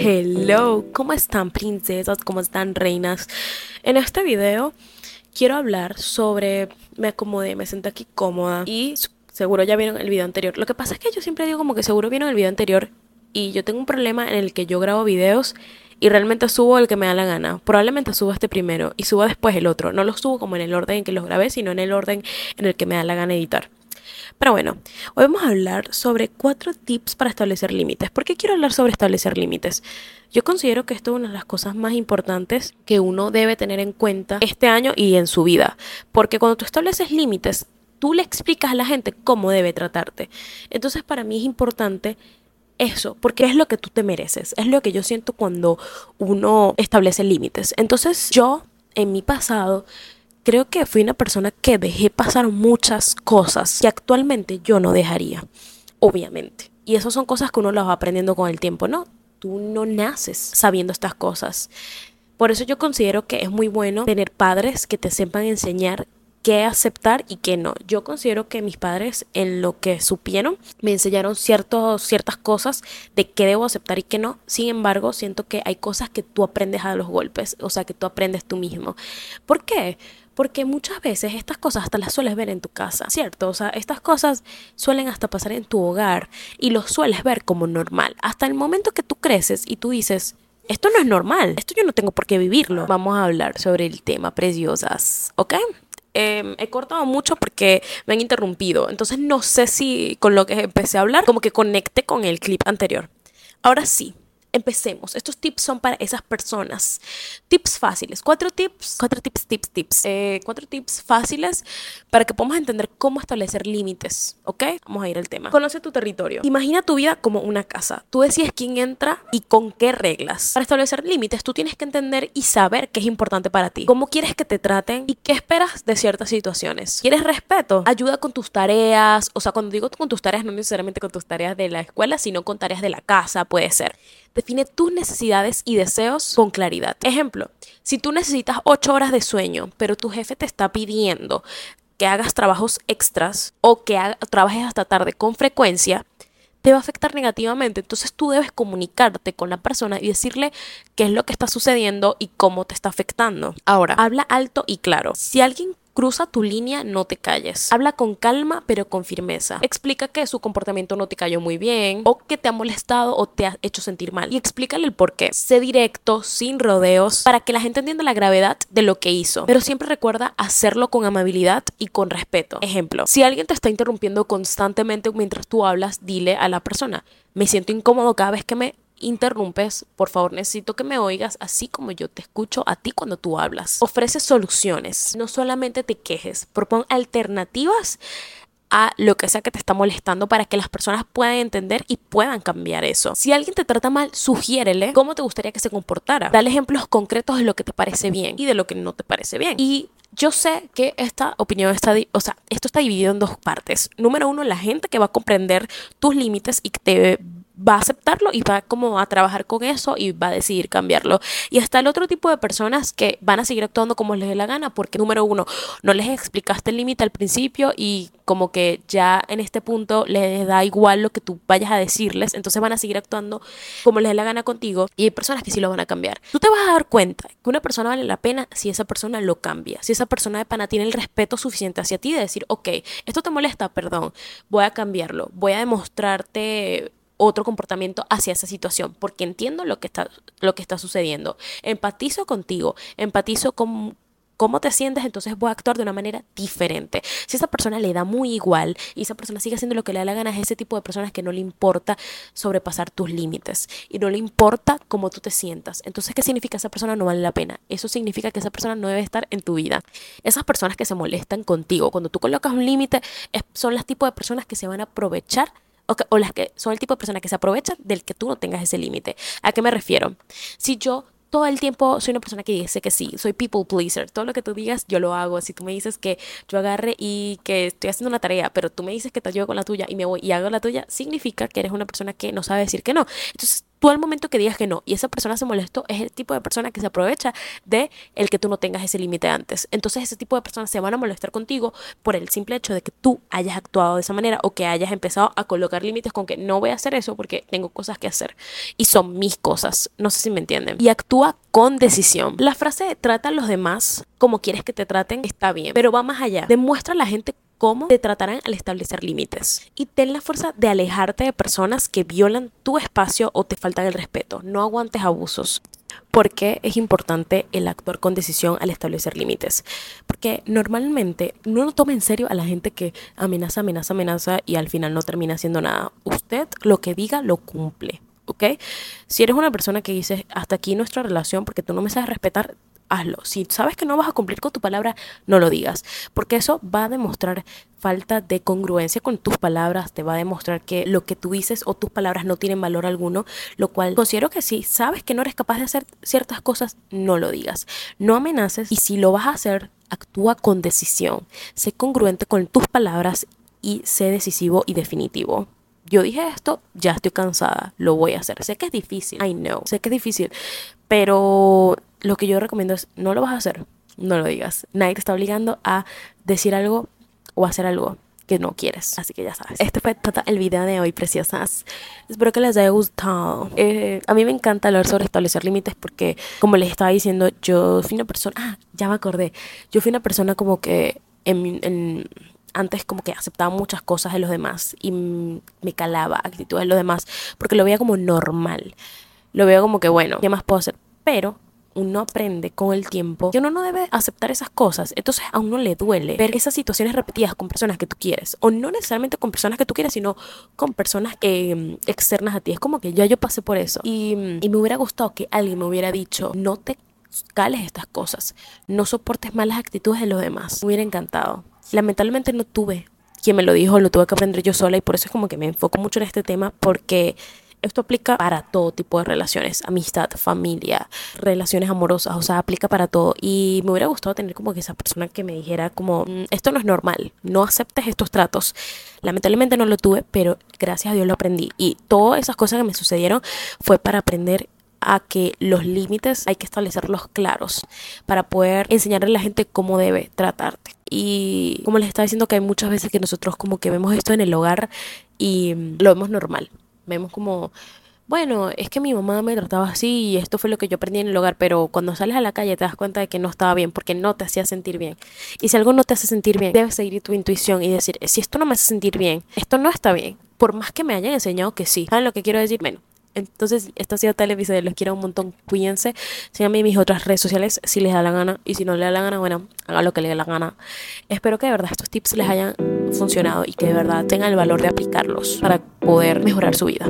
Hello, ¿cómo están princesas? ¿Cómo están reinas? En este video quiero hablar sobre me acomodé, me senté aquí cómoda y seguro ya vieron el video anterior. Lo que pasa es que yo siempre digo como que seguro vieron el video anterior y yo tengo un problema en el que yo grabo videos y realmente subo el que me da la gana. Probablemente subo este primero y subo después el otro. No los subo como en el orden en que los grabé, sino en el orden en el que me da la gana editar. Pero bueno, hoy vamos a hablar sobre cuatro tips para establecer límites. ¿Por qué quiero hablar sobre establecer límites? Yo considero que esto es una de las cosas más importantes que uno debe tener en cuenta este año y en su vida. Porque cuando tú estableces límites, tú le explicas a la gente cómo debe tratarte. Entonces para mí es importante eso, porque es lo que tú te mereces, es lo que yo siento cuando uno establece límites. Entonces yo, en mi pasado, creo que fui una persona que dejé pasar muchas cosas que actualmente yo no dejaría, obviamente. Y eso son cosas que uno las va aprendiendo con el tiempo, ¿no? Tú no naces sabiendo estas cosas. Por eso yo considero que es muy bueno tener padres que te sepan enseñar qué aceptar y qué no. Yo considero que mis padres en lo que supieron me enseñaron ciertos, ciertas cosas de qué debo aceptar y qué no. Sin embargo, siento que hay cosas que tú aprendes a los golpes, o sea, que tú aprendes tú mismo. ¿Por qué? Porque muchas veces estas cosas hasta las sueles ver en tu casa, ¿cierto? O sea, estas cosas suelen hasta pasar en tu hogar y los sueles ver como normal. Hasta el momento que tú creces y tú dices, esto no es normal, esto yo no tengo por qué vivirlo. Vamos a hablar sobre el tema, preciosas, ¿ok? Em, he cortado mucho porque me han interrumpido. Entonces no sé si con lo que empecé a hablar como que conecte con el clip anterior. Ahora sí, empecemos. Estos tips son para esas personas. Tips fáciles. Cuatro tips. Cuatro tips, tips, tips. Eh, cuatro tips fáciles para que podamos entender cómo establecer límites. ¿Ok? Vamos a ir al tema. Conoce tu territorio. Imagina tu vida como una casa. Tú decides quién entra y con qué reglas. Para establecer límites, tú tienes que entender y saber qué es importante para ti. Cómo quieres que te traten y qué esperas de ciertas situaciones. ¿Quieres respeto? Ayuda con tus tareas. O sea, cuando digo con tus tareas, no necesariamente con tus tareas de la escuela, sino con tareas de la casa, puede ser. Define tus necesidades y deseos con claridad. Ejemplo, si tú necesitas 8 horas de sueño, pero tu jefe te está pidiendo que hagas trabajos extras o que trabajes hasta tarde con frecuencia, te va a afectar negativamente. Entonces tú debes comunicarte con la persona y decirle qué es lo que está sucediendo y cómo te está afectando. Ahora, habla alto y claro. Si alguien Cruza tu línea, no te calles. Habla con calma, pero con firmeza. Explica que su comportamiento no te cayó muy bien, o que te ha molestado o te ha hecho sentir mal. Y explícale el por qué. Sé directo, sin rodeos, para que la gente entienda la gravedad de lo que hizo. Pero siempre recuerda hacerlo con amabilidad y con respeto. Ejemplo, si alguien te está interrumpiendo constantemente mientras tú hablas, dile a la persona, me siento incómodo cada vez que me interrumpes, por favor necesito que me oigas así como yo te escucho a ti cuando tú hablas. Ofrece soluciones, no solamente te quejes, propon alternativas a lo que sea que te está molestando para que las personas puedan entender y puedan cambiar eso. Si alguien te trata mal, sugiérele cómo te gustaría que se comportara. Dale ejemplos concretos de lo que te parece bien y de lo que no te parece bien. Y yo sé que esta opinión está, o sea, esto está dividido en dos partes. Número uno, la gente que va a comprender tus límites y que te va a aceptarlo y va como a trabajar con eso y va a decidir cambiarlo. Y está el otro tipo de personas que van a seguir actuando como les dé la gana porque número uno, no les explicaste el límite al principio y como que ya en este punto les da igual lo que tú vayas a decirles, entonces van a seguir actuando como les dé la gana contigo y hay personas que sí lo van a cambiar. Tú te vas a dar cuenta que una persona vale la pena si esa persona lo cambia, si esa persona de pana tiene el respeto suficiente hacia ti de decir, ok, esto te molesta, perdón, voy a cambiarlo, voy a demostrarte otro comportamiento hacia esa situación, porque entiendo lo que está, lo que está sucediendo. Empatizo contigo, empatizo con cómo te sientes, entonces voy a actuar de una manera diferente. Si esa persona le da muy igual y esa persona sigue haciendo lo que le da la gana, es ese tipo de personas que no le importa sobrepasar tus límites y no le importa cómo tú te sientas. Entonces, ¿qué significa esa persona no vale la pena? Eso significa que esa persona no debe estar en tu vida. Esas personas que se molestan contigo, cuando tú colocas un límite, son las tipos de personas que se van a aprovechar o, las que son el tipo de personas que se aprovechan del que tú no tengas ese límite. ¿A qué me refiero? Si yo todo el tiempo soy una persona que dice que sí, soy people pleaser. Todo lo que tú digas, yo lo hago. Si tú me dices que yo agarre y que estoy haciendo una tarea, pero tú me dices que te ayudo con la tuya y me voy y hago la tuya, significa que eres una persona que no sabe decir que no. Entonces, tú al momento que digas que no y esa persona se molestó, es el tipo de persona que se aprovecha de el que tú no tengas ese límite antes. Entonces ese tipo de personas se van a molestar contigo por el simple hecho de que tú hayas actuado de esa manera o que hayas empezado a colocar límites con que no voy a hacer eso porque tengo cosas que hacer y son mis cosas. No sé si me entienden. Y actúa con decisión. La frase trata a los demás como quieres que te traten está bien, pero va más allá. Demuestra a la gente cómo te tratarán al establecer límites. Y ten la fuerza de alejarte de personas que violan tu espacio o te faltan el respeto. No aguantes abusos. ¿Por qué es importante el actuar con decisión al establecer límites? Porque normalmente no toma en serio a la gente que amenaza, amenaza, amenaza y al final no termina haciendo nada. Usted lo que diga lo cumple. ¿Ok? Si eres una persona que dice hasta aquí nuestra relación porque tú no me sabes respetar, hazlo. Si sabes que no vas a cumplir con tu palabra, no lo digas, porque eso va a demostrar falta de congruencia con tus palabras, te va a demostrar que lo que tú dices o tus palabras no tienen valor alguno, lo cual considero que si sabes que no eres capaz de hacer ciertas cosas, no lo digas. No amenaces y si lo vas a hacer, actúa con decisión. Sé congruente con tus palabras y sé decisivo y definitivo yo dije esto, ya estoy cansada, lo voy a hacer. Sé que es difícil, I know, sé que es difícil, pero lo que yo recomiendo es no lo vas a hacer, no lo digas. Nadie te está obligando a decir algo o hacer algo que no quieres. Así que ya sabes. Este fue todo el video de hoy, preciosas. Espero que les haya gustado. Eh, a mí me encanta hablar sobre establecer límites porque, como les estaba diciendo, yo fui una persona... Ah, ya me acordé. Yo fui una persona como que en, antes como que aceptaba muchas cosas de los demás y me calaba actitudes de los demás porque lo veía como normal. Lo veo como que, bueno, ¿qué más puedo hacer? Pero uno aprende con el tiempo que uno no debe aceptar esas cosas. Entonces a uno le duele ver esas situaciones repetidas con personas que tú quieres. O no necesariamente con personas que tú quieres, sino con personas eh, externas a ti. Es como que ya yo pasé por eso. Y, y me hubiera gustado que alguien me hubiera dicho, no te cales estas cosas. No soportes malas actitudes de los demás. Me hubiera encantado. Lamentablemente no tuve quien me lo dijo, lo tuve que aprender yo sola y por eso es como que me enfoco mucho en este tema porque esto aplica para todo tipo de relaciones, amistad, familia, relaciones amorosas, o sea, aplica para todo. Y me hubiera gustado tener como que esa persona que me dijera como, mm, esto no es normal, no aceptes estos tratos. Lamentablemente no lo tuve, pero gracias a Dios lo aprendí. Y todas esas cosas que me sucedieron fue para aprender a que los límites hay que establecerlos claros para poder enseñarle a la gente cómo debe tratarte. Y como les estaba diciendo que hay muchas veces que nosotros como que vemos esto en el hogar y mm, lo vemos normal. Vemos como, bueno, es que mi mamá me trataba así y esto fue lo que yo aprendí en el hogar, pero cuando sales a la calle te das cuenta de que no estaba bien porque no te hacía sentir bien. Y si algo no te hace sentir bien, debes seguir tu intuición y decir, si esto no me hace sentir bien, esto no está bien. Por más que me hayan enseñado que sí. ¿Saben lo que quiero decir? Bueno, entonces, esto ha sido tal episodio. Los quiero un montón. Cuídense. Síganme en mis otras redes sociales si les da la gana. Y si no les da la gana, bueno, hagan lo que les dé la gana. Espero que de verdad estos tips les hayan funcionado y que de verdad tengan el valor de aplicarlos para poder mejorar su vida.